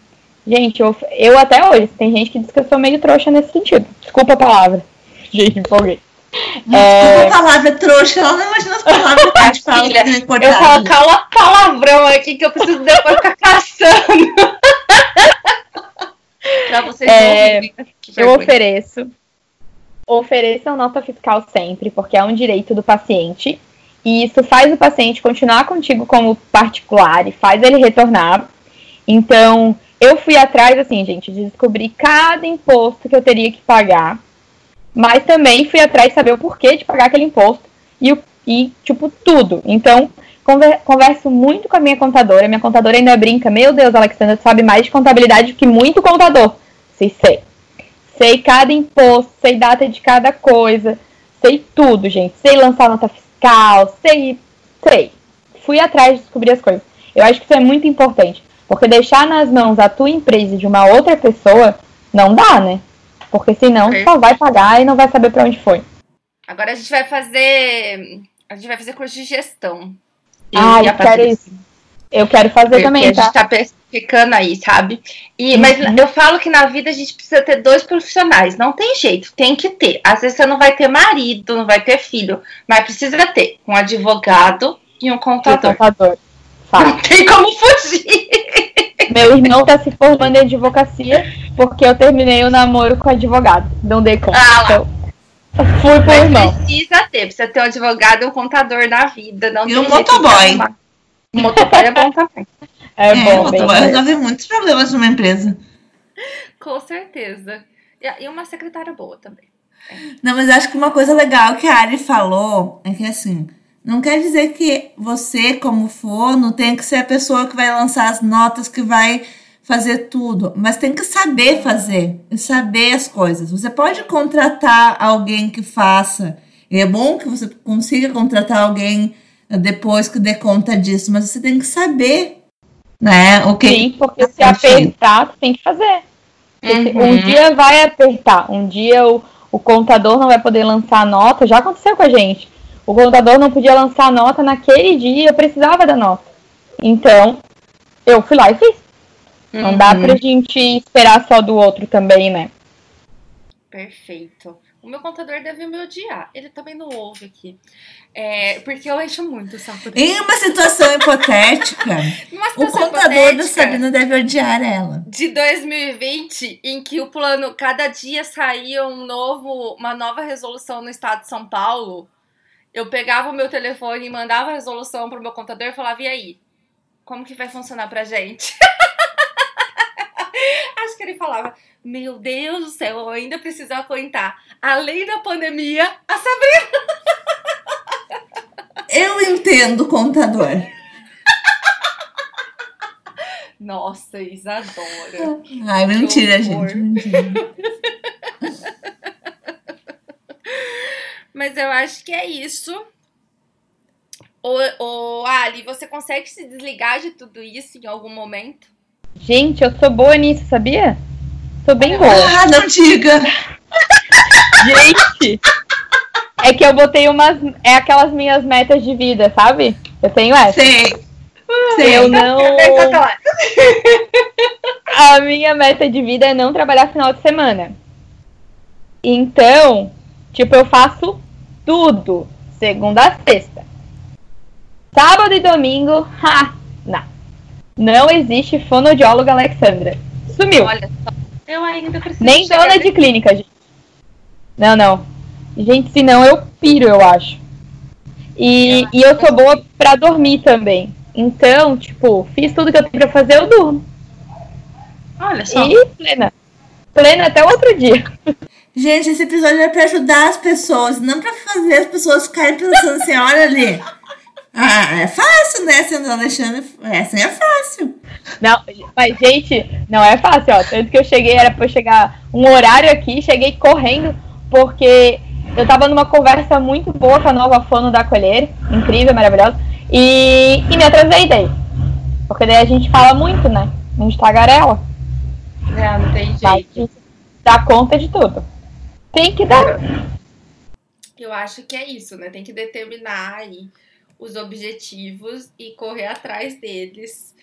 Gente, eu, eu até hoje, tem gente que diz que eu sou meio trouxa nesse sentido. Desculpa a palavra. Gente, empolguei. É... A palavra trouxa, ela não imagina as palavras que a gente fala. Filha, eu falo cala palavrão aqui que eu preciso depois ficar caçando. pra vocês é, Eu ofereço. Ofereçam nota fiscal sempre, porque é um direito do paciente. E isso faz o paciente continuar contigo como particular e faz ele retornar. Então, eu fui atrás, assim, gente, de descobrir cada imposto que eu teria que pagar. Mas também fui atrás de saber o porquê de pagar aquele imposto. E, e tipo, tudo. Então, converso muito com a minha contadora. Minha contadora ainda brinca. Meu Deus, Alexandra, sabe mais de contabilidade que muito contador. Sei, sei. Sei cada imposto, sei data de cada coisa. Sei tudo, gente. Sei lançar nota fiscal, sei. Sei. Fui atrás de descobrir as coisas. Eu acho que isso é muito importante. Porque deixar nas mãos a tua empresa de uma outra pessoa não dá, né? Porque senão okay. só vai pagar e não vai saber para onde foi. Agora a gente vai fazer. A gente vai fazer curso de gestão. Ah, eu quero isso. Eu quero fazer também, tá? A gente tá ficando aí, sabe? E, uhum. Mas eu falo que na vida a gente precisa ter dois profissionais. Não tem jeito, tem que ter. Às vezes você não vai ter marido, não vai ter filho, mas precisa ter um advogado e um contador. E contador. Não tem como fugir. Meu irmão está se formando em advocacia porque eu terminei o namoro com advogado. Não dei conta. Ah, então, fui pro irmão. Precisa ter, precisa ter um advogado e um contador na vida. Não e um motoboy. Um motoboy é bom também. É, é bom. motoboy resolve muitos problemas numa empresa. Com certeza. E uma secretária boa também. Não, mas acho que uma coisa legal que a Ari falou é que assim não quer dizer que você, como fono, tem que ser a pessoa que vai lançar as notas, que vai fazer tudo, mas tem que saber fazer saber as coisas. Você pode contratar alguém que faça, e é bom que você consiga contratar alguém depois que dê conta disso, mas você tem que saber, né? O que Sim, porque se apertar, você tem que fazer. Uhum. Um dia vai apertar, um dia o, o contador não vai poder lançar a nota, já aconteceu com a gente o contador não podia lançar a nota naquele dia, eu precisava da nota. Então, eu fui lá e fiz. Uhum. Não dá pra uhum. gente esperar só do outro também, né? Perfeito. O meu contador deve me odiar. Ele também não ouve aqui. É, porque eu encho muito o saco dele. Em uma situação hipotética, situação o contador hipotética, da Sabrina deve odiar ela. De 2020, em que o plano, cada dia saía um novo, uma nova resolução no estado de São Paulo, eu pegava o meu telefone e mandava a resolução pro meu contador e falava, e aí? Como que vai funcionar pra gente? Acho que ele falava, meu Deus do céu, eu ainda preciso aguentar. Além da pandemia, a Sabrina. Eu entendo, contador. Nossa, Isadora. Ai, mentira, gente. Mentira. Mas eu acho que é isso. Ô, ô, Ali, você consegue se desligar de tudo isso em algum momento? Gente, eu sou boa nisso, sabia? Sou bem boa. Ah, não diga! Gente! É que eu botei umas. É aquelas minhas metas de vida, sabe? Eu tenho essa. Sei. Sei. Eu não. A minha meta de vida é não trabalhar final de semana. Então, tipo, eu faço tudo, segunda a sexta. Sábado e domingo, ha, não. Não existe fonoaudióloga Alexandra. Sumiu. Olha só. Eu ainda preciso. Nem dona de clínica, gente. Não, não. Gente, senão eu piro, eu acho. E eu, e eu sou boa pra dormir também. Então, tipo, fiz tudo que eu tenho pra fazer, eu durmo. Olha só. E plena. Plena até o outro dia. Gente, esse episódio é pra ajudar as pessoas, não pra fazer as pessoas ficarem pensando assim, olha ali. Ah, é fácil, né, Sandra Alexandre? É, assim é fácil. Não, mas, gente, não é fácil, ó. Tanto que eu cheguei, era pra eu chegar um horário aqui, cheguei correndo, porque eu tava numa conversa muito boa com a nova fono da Colher, incrível, maravilhosa, e, e me atrasei daí. Porque daí a gente fala muito, né? A gente tagarela. É, não tem Mas a jeito. gente dá conta de tudo. Tem que dar. Eu acho que é isso, né? Tem que determinar aí os objetivos e correr atrás deles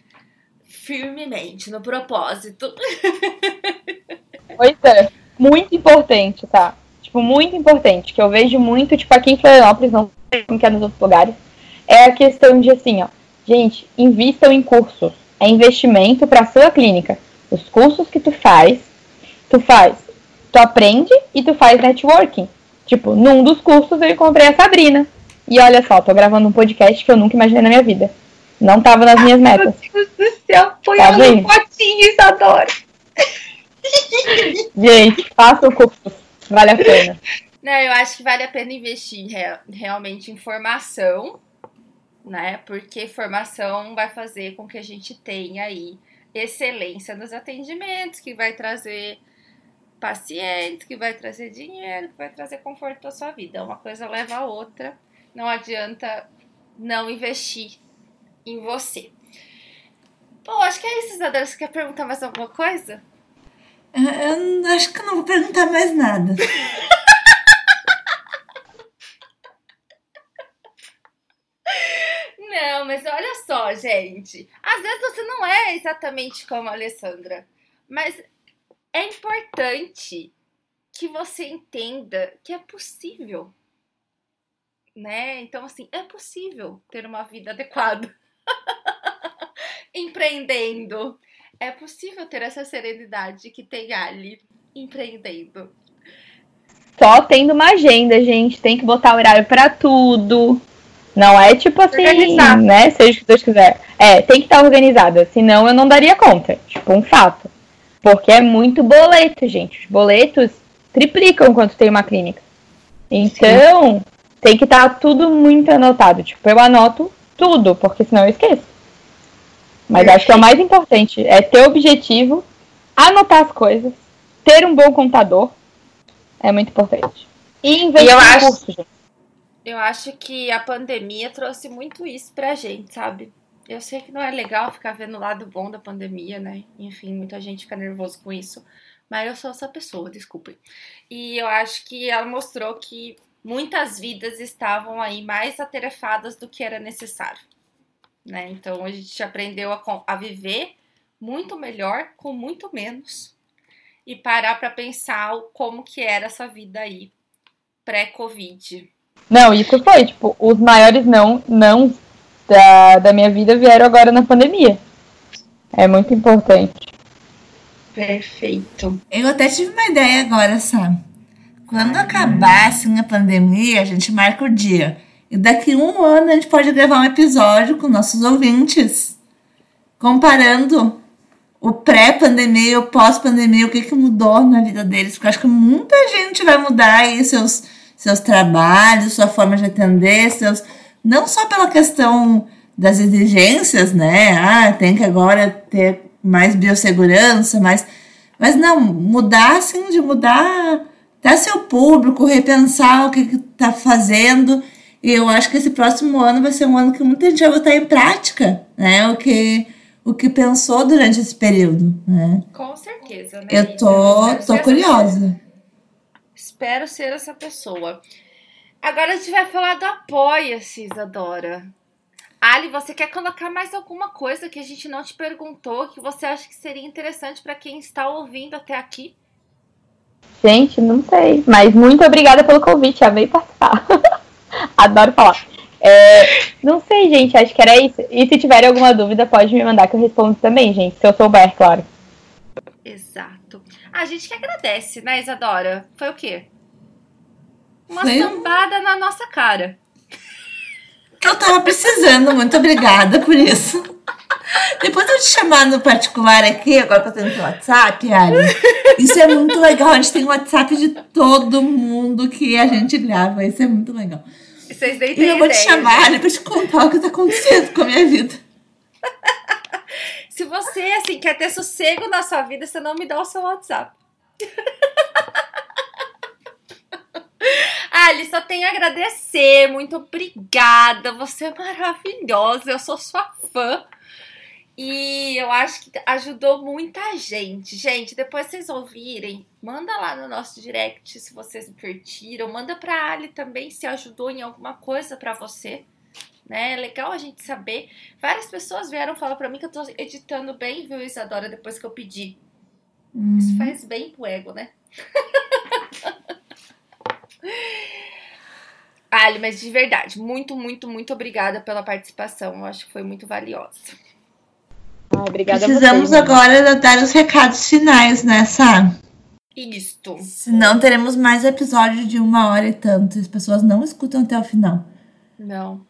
firmemente, no propósito. Pois é, muito importante, tá? Tipo, muito importante, que eu vejo muito, tipo, aqui em Florianópolis, não sei como que é nos outros lugares, é a questão de assim, ó, gente, invistam em cursos. É investimento para sua clínica. Os cursos que tu faz, tu faz, tu aprende e tu faz networking. Tipo, num dos cursos eu encontrei a Sabrina. E olha só, tô gravando um podcast que eu nunca imaginei na minha vida. Não tava nas minhas metas. Meu Deus do céu, põe Tá ela no vendo? potinho, Isadora. Gente, façam cursos. Vale a pena. Não, eu acho que vale a pena investir rea- realmente em formação, né? Porque formação vai fazer com que a gente tenha aí excelência nos atendimentos, que vai trazer pacientes, que vai trazer dinheiro, que vai trazer conforto para sua vida. Uma coisa leva a outra. Não adianta não investir em você. Bom, acho que é isso, Isadora. Você quer perguntar mais alguma coisa? Eu acho que eu não vou perguntar mais nada. Não, mas olha só, gente. Às vezes você não é exatamente como a Alessandra, mas é importante que você entenda que é possível. Né? Então, assim, é possível ter uma vida adequada. Empreendendo. É possível ter essa serenidade que tem Ali empreendendo. Só tendo uma agenda, gente. Tem que botar horário pra tudo. Não é tipo assim, Organizar. né? Seja o que Deus quiser. É, tem que estar organizada. Senão eu não daria conta. Tipo, um fato. Porque é muito boleto, gente. Os boletos triplicam quando tem uma clínica. Então, tem que estar tudo muito anotado. Tipo, eu anoto tudo, porque senão eu esqueço. Mas acho que é o mais importante. É ter objetivo, anotar as coisas, ter um bom contador. É muito importante. E investir E eu em acho- curso, gente. Eu acho que a pandemia trouxe muito isso pra gente, sabe? Eu sei que não é legal ficar vendo o lado bom da pandemia, né? Enfim, muita gente fica nervoso com isso. Mas eu sou essa pessoa, desculpem. E eu acho que ela mostrou que muitas vidas estavam aí mais atarefadas do que era necessário. Né? Então a gente aprendeu a, a viver muito melhor com muito menos. E parar pra pensar como que era essa vida aí pré-Covid. Não, isso foi, tipo, os maiores não, não da, da minha vida vieram agora na pandemia. É muito importante. Perfeito. Eu até tive uma ideia agora, sabe? Quando acabar assim, a pandemia, a gente marca o dia. E daqui um ano a gente pode gravar um episódio com nossos ouvintes, comparando o pré-pandemia e o pós-pandemia, o que, que mudou na vida deles. Porque eu acho que muita gente vai mudar aí seus, seus trabalhos, sua forma de atender, seus. Não só pela questão das exigências, né? Ah, tem que agora ter mais biossegurança, mais. Mas não, mudar assim, de mudar até seu público, repensar o que que tá fazendo. E eu acho que esse próximo ano vai ser um ano que muita gente vai botar em prática, né? O que, o que pensou durante esse período, né? Com certeza, né? Eu tô, tô curiosa. Espero ser essa pessoa. Agora a gente vai falar do Apoia-se, Isadora. Ali, você quer colocar mais alguma coisa que a gente não te perguntou, que você acha que seria interessante para quem está ouvindo até aqui? Gente, não sei. Mas muito obrigada pelo convite, amei participar. Adoro falar. É, não sei, gente, acho que era isso. E se tiver alguma dúvida, pode me mandar que eu respondo também, gente. Se eu souber, claro. Exato. A gente que agradece, né, Isadora? Foi o quê? Uma Foi um- sambada na nossa cara. Eu tava precisando, muito obrigada por isso. Depois eu te chamar no particular aqui, agora que eu tenho teu WhatsApp, Ali. Isso é muito legal. A gente tem o WhatsApp de todo mundo que a gente grava. Isso é muito legal. Vocês nem E têm eu vou te ideia, chamar gente. Ali pra te contar o que tá acontecendo com a minha vida. Se você, assim, quer ter sossego na sua vida, você não me dá o seu WhatsApp. Ali, só tenho a agradecer. Muito obrigada. Você é maravilhosa. Eu sou sua fã. E eu acho que ajudou muita gente. Gente, depois vocês ouvirem, manda lá no nosso direct se vocês curtiram. Manda pra Ali também se ajudou em alguma coisa pra você. Né? É legal a gente saber. Várias pessoas vieram falar pra mim que eu tô editando bem, viu, Isadora, depois que eu pedi. Isso faz bem pro ego, né? Ali, mas de verdade, muito, muito, muito obrigada pela participação. Eu acho que foi muito valiosa. Ah, obrigada a Precisamos vocês, agora dar os recados finais, né, Sá? Isto. Senão teremos mais episódio de uma hora e tanto. As pessoas não escutam até o final. Não.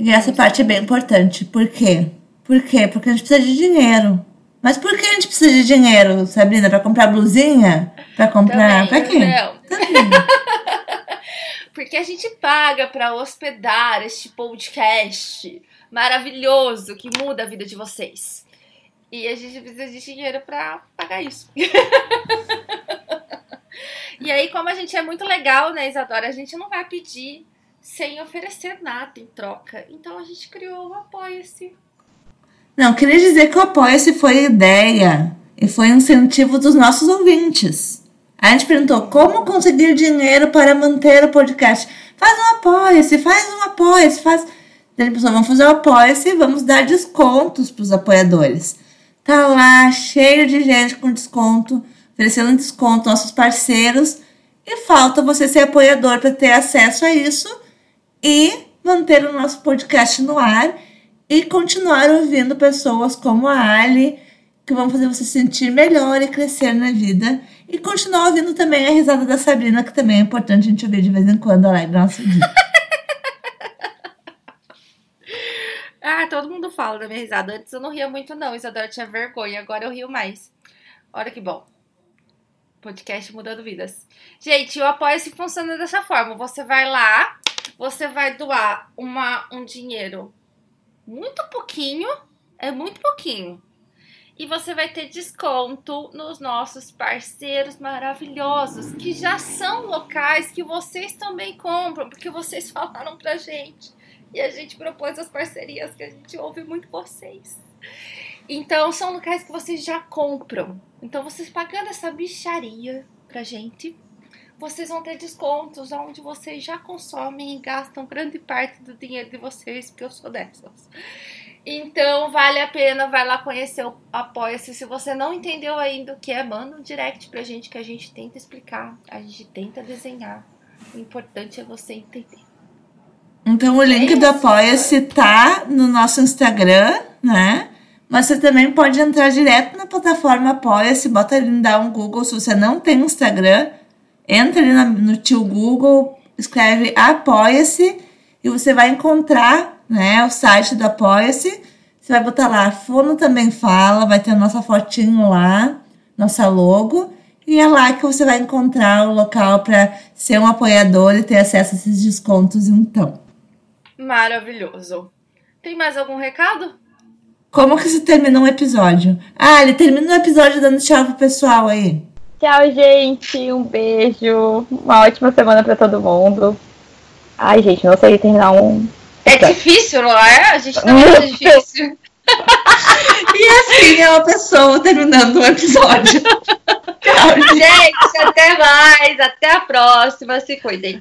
E essa parte é bem importante. Por quê? Por quê? Porque a gente precisa de dinheiro. Mas por que a gente precisa de dinheiro, Sabrina? Pra comprar blusinha? Pra comprar. Também, pra quê? Não. Também. Porque a gente paga pra hospedar este podcast maravilhoso que muda a vida de vocês. E a gente precisa de dinheiro pra pagar isso. e aí, como a gente é muito legal, né, Isadora? A gente não vai pedir sem oferecer nada em troca. Então a gente criou o Apoia-se. Não, queria dizer que o Apoia-se foi ideia e foi incentivo dos nossos ouvintes. A gente perguntou como conseguir dinheiro para manter o podcast. Faz um Apoia-se, faz um Apoia-se, faz. Daí pensou, vamos fazer o Apoia-se e vamos dar descontos para os apoiadores. Tá lá, cheio de gente com desconto, oferecendo desconto aos nossos parceiros. E falta você ser apoiador para ter acesso a isso e manter o nosso podcast no ar e continuar ouvindo pessoas como a Ali, que vão fazer você se sentir melhor e crescer na vida. E continuar ouvindo também a risada da Sabrina, que também é importante a gente ouvir de vez em quando, alegra nosso dia. Ah, todo mundo fala da minha risada. Antes eu não ria muito, não. Isadora tinha vergonha, agora eu rio mais. Olha que bom. Podcast mudando vidas. Gente, o Apoia-se funciona dessa forma. Você vai lá, você vai doar uma, um dinheiro muito pouquinho, é muito pouquinho. E você vai ter desconto nos nossos parceiros maravilhosos, que já são locais que vocês também compram, porque vocês falaram pra gente. E a gente propôs as parcerias que a gente ouve muito vocês. Então, são locais que vocês já compram. Então, vocês pagando essa bicharia pra gente, vocês vão ter descontos onde vocês já consomem e gastam grande parte do dinheiro de vocês, porque eu sou dessas. Então, vale a pena, vai lá conhecer o Apoia-se. Se você não entendeu ainda o que é, manda um direct pra gente que a gente tenta explicar, a gente tenta desenhar. O importante é você entender. Então o link do Apoia-se tá no nosso Instagram, né? Mas você também pode entrar direto na plataforma Apoia-se, bota ali, dá um Google. Se você não tem Instagram, entra ali no tio Google, escreve Apoia-se e você vai encontrar né, o site do Apoia-se. Você vai botar lá, Fono também fala, vai ter a nossa fotinho lá, nossa logo. E é lá que você vai encontrar o local para ser um apoiador e ter acesso a esses descontos, então. Maravilhoso. Tem mais algum recado? Como que se termina um episódio? Ah, ele termina o episódio dando tchau pro pessoal aí. Tchau, gente. Um beijo. Uma ótima semana pra todo mundo. Ai, gente, não sei terminar um. É difícil, não é? A gente não é difícil. E assim é uma pessoa terminando um episódio. Tchau. Gente, até mais. Até a próxima. Se cuidem.